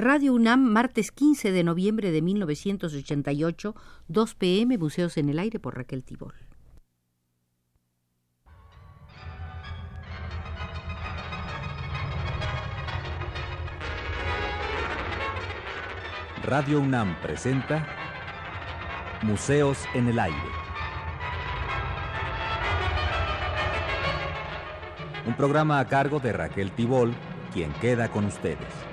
Radio UNAM, martes 15 de noviembre de 1988, 2 pm, Museos en el Aire por Raquel Tibol. Radio UNAM presenta Museos en el Aire. Un programa a cargo de Raquel Tibol, quien queda con ustedes.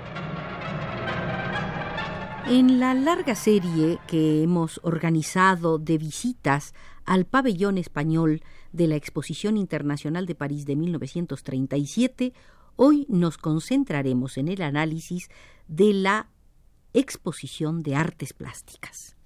En la larga serie que hemos organizado de visitas al pabellón español de la Exposición Internacional de París de 1937, hoy nos concentraremos en el análisis de la Exposición de Artes Plásticas.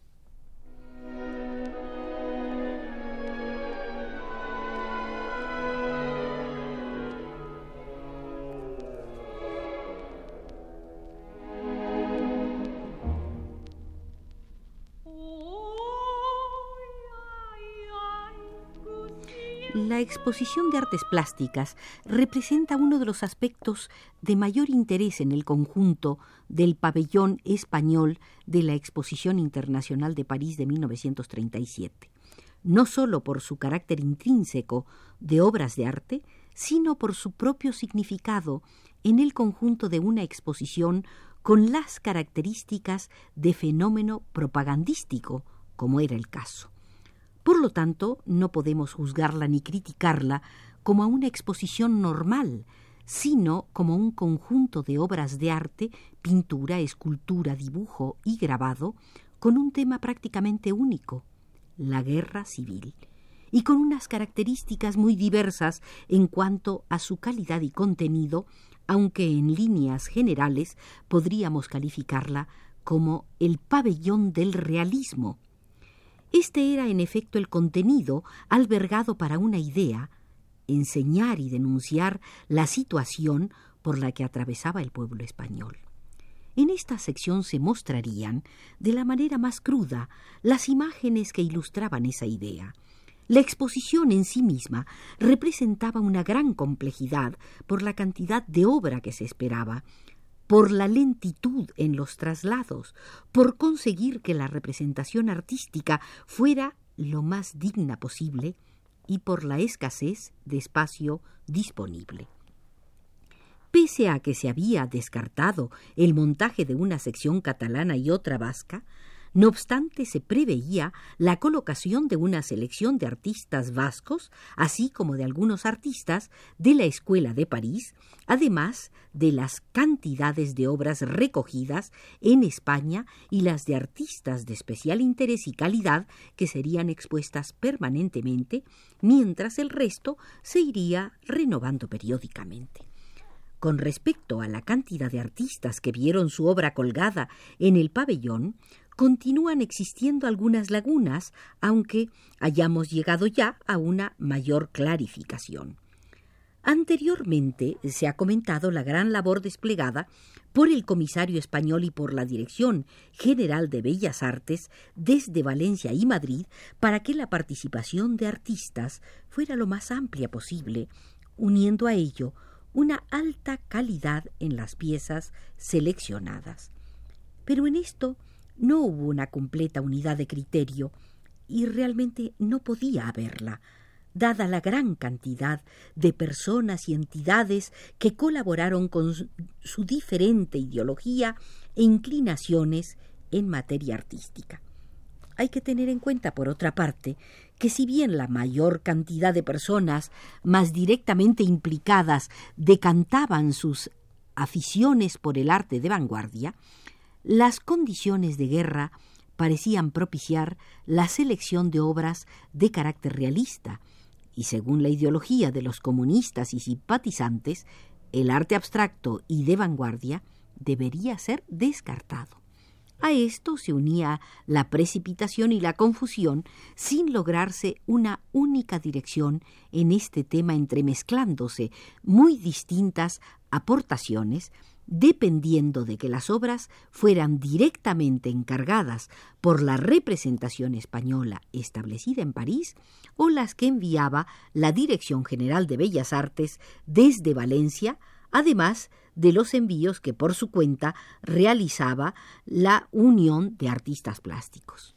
La exposición de artes plásticas representa uno de los aspectos de mayor interés en el conjunto del pabellón español de la Exposición Internacional de París de 1937, no sólo por su carácter intrínseco de obras de arte, sino por su propio significado en el conjunto de una exposición con las características de fenómeno propagandístico, como era el caso. Por lo tanto, no podemos juzgarla ni criticarla como a una exposición normal, sino como un conjunto de obras de arte, pintura, escultura, dibujo y grabado, con un tema prácticamente único, la guerra civil, y con unas características muy diversas en cuanto a su calidad y contenido, aunque en líneas generales podríamos calificarla como el pabellón del realismo, este era en efecto el contenido albergado para una idea, enseñar y denunciar la situación por la que atravesaba el pueblo español. En esta sección se mostrarían, de la manera más cruda, las imágenes que ilustraban esa idea. La exposición en sí misma representaba una gran complejidad por la cantidad de obra que se esperaba, por la lentitud en los traslados, por conseguir que la representación artística fuera lo más digna posible y por la escasez de espacio disponible. Pese a que se había descartado el montaje de una sección catalana y otra vasca, no obstante, se preveía la colocación de una selección de artistas vascos, así como de algunos artistas de la Escuela de París, además de las cantidades de obras recogidas en España y las de artistas de especial interés y calidad que serían expuestas permanentemente, mientras el resto se iría renovando periódicamente. Con respecto a la cantidad de artistas que vieron su obra colgada en el pabellón, continúan existiendo algunas lagunas, aunque hayamos llegado ya a una mayor clarificación. Anteriormente se ha comentado la gran labor desplegada por el comisario español y por la Dirección General de Bellas Artes desde Valencia y Madrid para que la participación de artistas fuera lo más amplia posible, uniendo a ello una alta calidad en las piezas seleccionadas. Pero en esto no hubo una completa unidad de criterio y realmente no podía haberla, dada la gran cantidad de personas y entidades que colaboraron con su diferente ideología e inclinaciones en materia artística. Hay que tener en cuenta, por otra parte, que si bien la mayor cantidad de personas más directamente implicadas decantaban sus aficiones por el arte de vanguardia, las condiciones de guerra parecían propiciar la selección de obras de carácter realista, y según la ideología de los comunistas y simpatizantes, el arte abstracto y de vanguardia debería ser descartado. A esto se unía la precipitación y la confusión sin lograrse una única dirección en este tema entremezclándose muy distintas aportaciones dependiendo de que las obras fueran directamente encargadas por la representación española establecida en París o las que enviaba la Dirección General de Bellas Artes desde Valencia además de los envíos que por su cuenta realizaba la Unión de Artistas Plásticos.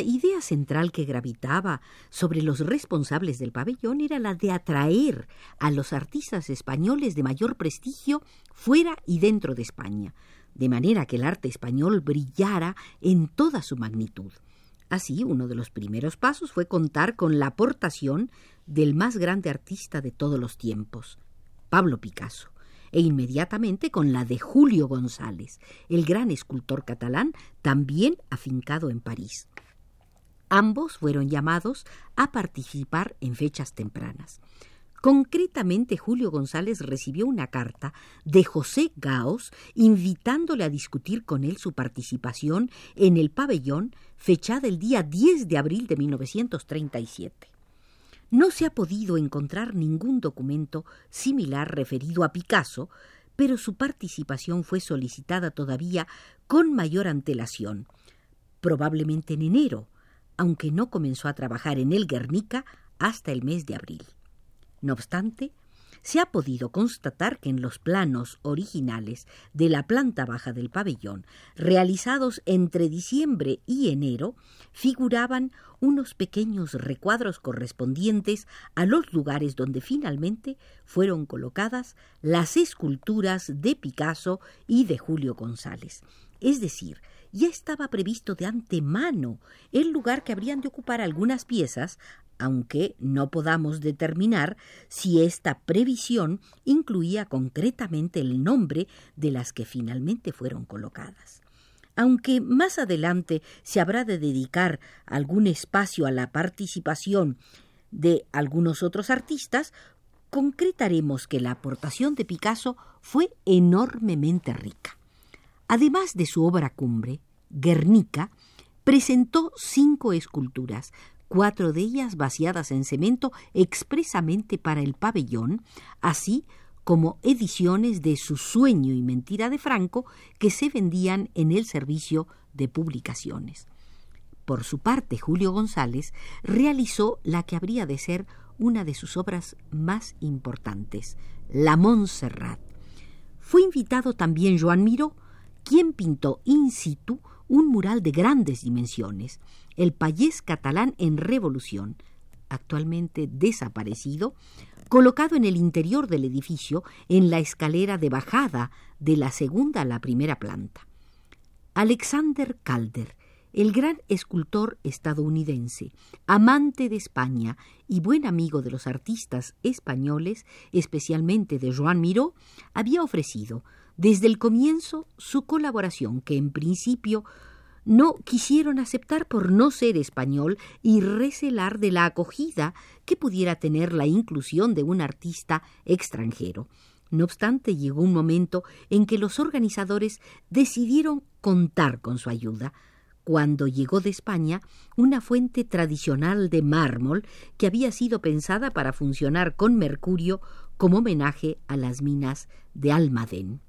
Idea central que gravitaba sobre los responsables del pabellón era la de atraer a los artistas españoles de mayor prestigio fuera y dentro de España, de manera que el arte español brillara en toda su magnitud. Así, uno de los primeros pasos fue contar con la aportación del más grande artista de todos los tiempos, Pablo Picasso, e inmediatamente con la de Julio González, el gran escultor catalán, también afincado en París. Ambos fueron llamados a participar en fechas tempranas. Concretamente, Julio González recibió una carta de José Gaos invitándole a discutir con él su participación en el pabellón fechada el día 10 de abril de 1937. No se ha podido encontrar ningún documento similar referido a Picasso, pero su participación fue solicitada todavía con mayor antelación, probablemente en enero, aunque no comenzó a trabajar en el Guernica hasta el mes de abril. No obstante, se ha podido constatar que en los planos originales de la planta baja del pabellón, realizados entre diciembre y enero, figuraban unos pequeños recuadros correspondientes a los lugares donde finalmente fueron colocadas las esculturas de Picasso y de Julio González. Es decir, ya estaba previsto de antemano el lugar que habrían de ocupar algunas piezas aunque no podamos determinar si esta previsión incluía concretamente el nombre de las que finalmente fueron colocadas. Aunque más adelante se habrá de dedicar algún espacio a la participación de algunos otros artistas, concretaremos que la aportación de Picasso fue enormemente rica. Además de su obra cumbre, Guernica, presentó cinco esculturas, cuatro de ellas vaciadas en cemento expresamente para el pabellón, así como ediciones de Su sueño y mentira de Franco que se vendían en el servicio de publicaciones. Por su parte, Julio González realizó la que habría de ser una de sus obras más importantes, La Montserrat. Fue invitado también Joan Miró, quien pintó in situ un mural de grandes dimensiones, el Payés catalán en revolución, actualmente desaparecido, colocado en el interior del edificio en la escalera de bajada de la segunda a la primera planta. Alexander Calder, el gran escultor estadounidense, amante de España y buen amigo de los artistas españoles, especialmente de Joan Miró, había ofrecido desde el comienzo su colaboración, que en principio no quisieron aceptar por no ser español y recelar de la acogida que pudiera tener la inclusión de un artista extranjero. No obstante, llegó un momento en que los organizadores decidieron contar con su ayuda, cuando llegó de España una fuente tradicional de mármol que había sido pensada para funcionar con mercurio como homenaje a las minas de Almadén.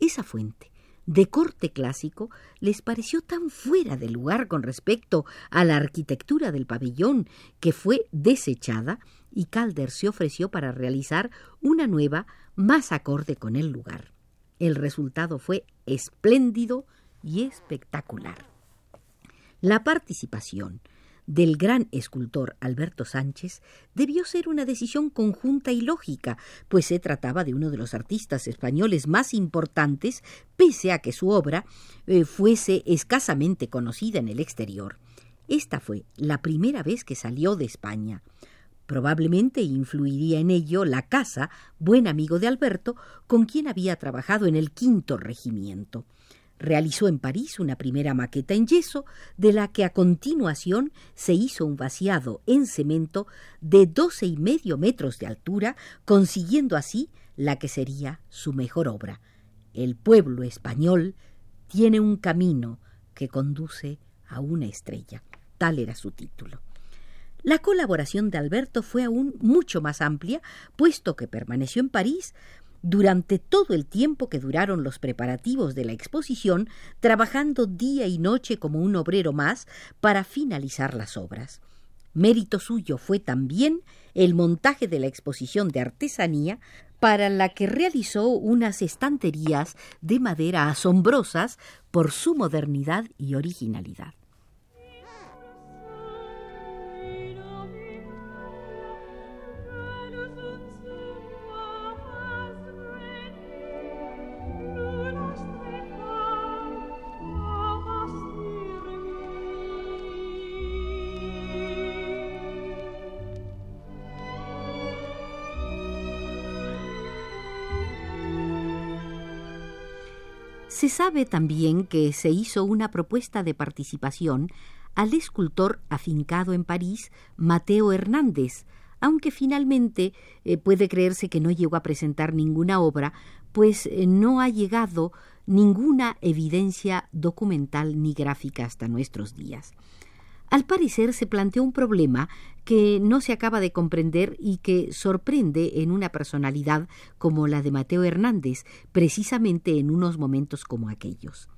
Esa fuente, de corte clásico, les pareció tan fuera de lugar con respecto a la arquitectura del pabellón que fue desechada y Calder se ofreció para realizar una nueva más acorde con el lugar. El resultado fue espléndido y espectacular. La participación del gran escultor Alberto Sánchez debió ser una decisión conjunta y lógica, pues se trataba de uno de los artistas españoles más importantes, pese a que su obra eh, fuese escasamente conocida en el exterior. Esta fue la primera vez que salió de España. Probablemente influiría en ello la casa, buen amigo de Alberto, con quien había trabajado en el quinto regimiento. Realizó en París una primera maqueta en yeso, de la que a continuación se hizo un vaciado en cemento de doce y medio metros de altura, consiguiendo así la que sería su mejor obra. El pueblo español tiene un camino que conduce a una estrella. Tal era su título. La colaboración de Alberto fue aún mucho más amplia, puesto que permaneció en París durante todo el tiempo que duraron los preparativos de la exposición, trabajando día y noche como un obrero más para finalizar las obras. Mérito suyo fue también el montaje de la exposición de artesanía, para la que realizó unas estanterías de madera asombrosas por su modernidad y originalidad. Se sabe también que se hizo una propuesta de participación al escultor afincado en París, Mateo Hernández, aunque finalmente eh, puede creerse que no llegó a presentar ninguna obra, pues eh, no ha llegado ninguna evidencia documental ni gráfica hasta nuestros días. Al parecer se planteó un problema que no se acaba de comprender y que sorprende en una personalidad como la de Mateo Hernández, precisamente en unos momentos como aquellos.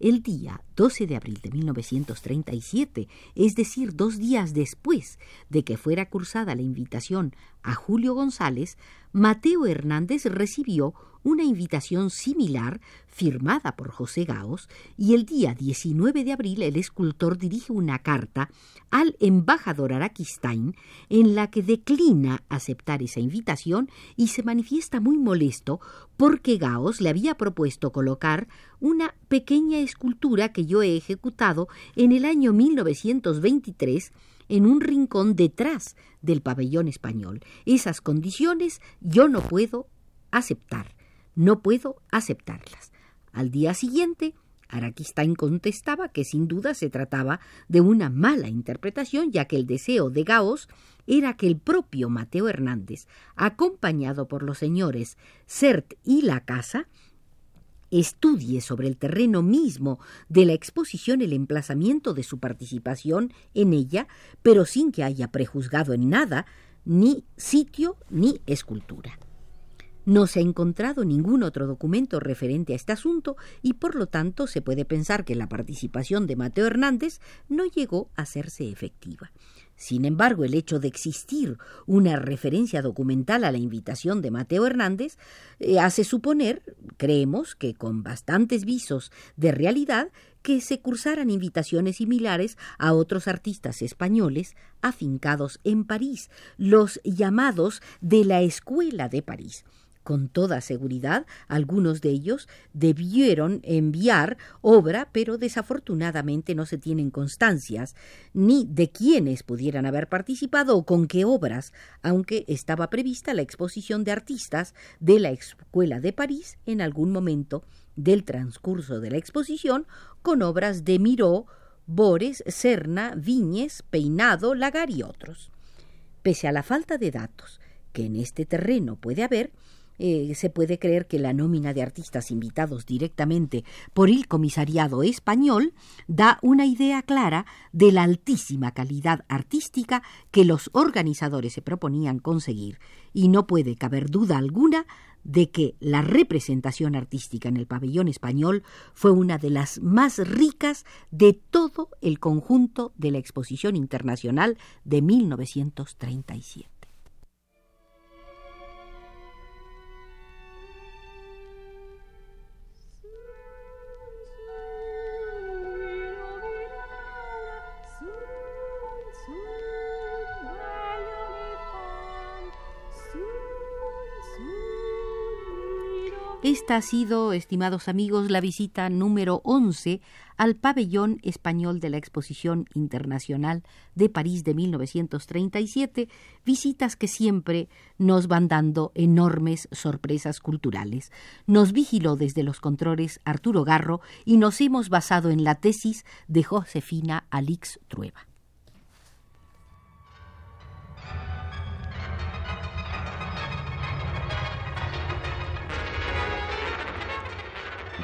El día 12 de abril de 1937, es decir, dos días después de que fuera cursada la invitación a Julio González, Mateo Hernández recibió una invitación similar firmada por José Gaos y el día 19 de abril el escultor dirige una carta al embajador Araquistain en la que declina aceptar esa invitación y se manifiesta muy molesto porque Gaos le había propuesto colocar una pequeña escultura que yo he ejecutado en el año 1923 en un rincón detrás del pabellón español. Esas condiciones yo no puedo aceptar, no puedo aceptarlas. Al día siguiente, Araquistain contestaba que sin duda se trataba de una mala interpretación, ya que el deseo de Gaos era que el propio Mateo Hernández, acompañado por los señores Cert y La Casa, estudie sobre el terreno mismo de la exposición el emplazamiento de su participación en ella, pero sin que haya prejuzgado en nada ni sitio ni escultura. No se ha encontrado ningún otro documento referente a este asunto y por lo tanto se puede pensar que la participación de Mateo Hernández no llegó a hacerse efectiva. Sin embargo, el hecho de existir una referencia documental a la invitación de Mateo Hernández eh, hace suponer, creemos que con bastantes visos de realidad, que se cursaran invitaciones similares a otros artistas españoles afincados en París, los llamados de la Escuela de París. Con toda seguridad, algunos de ellos debieron enviar obra, pero desafortunadamente no se tienen constancias ni de quiénes pudieran haber participado o con qué obras, aunque estaba prevista la exposición de artistas de la Escuela de París en algún momento del transcurso de la exposición con obras de Miró, Bores, Serna, Viñes, Peinado, Lagar y otros. Pese a la falta de datos que en este terreno puede haber, eh, se puede creer que la nómina de artistas invitados directamente por el comisariado español da una idea clara de la altísima calidad artística que los organizadores se proponían conseguir, y no puede caber duda alguna de que la representación artística en el pabellón español fue una de las más ricas de todo el conjunto de la Exposición Internacional de 1937. Esta ha sido, estimados amigos, la visita número 11 al pabellón español de la Exposición Internacional de París de 1937, visitas que siempre nos van dando enormes sorpresas culturales. Nos vigiló desde los controles Arturo Garro y nos hemos basado en la tesis de Josefina Alix Trueba.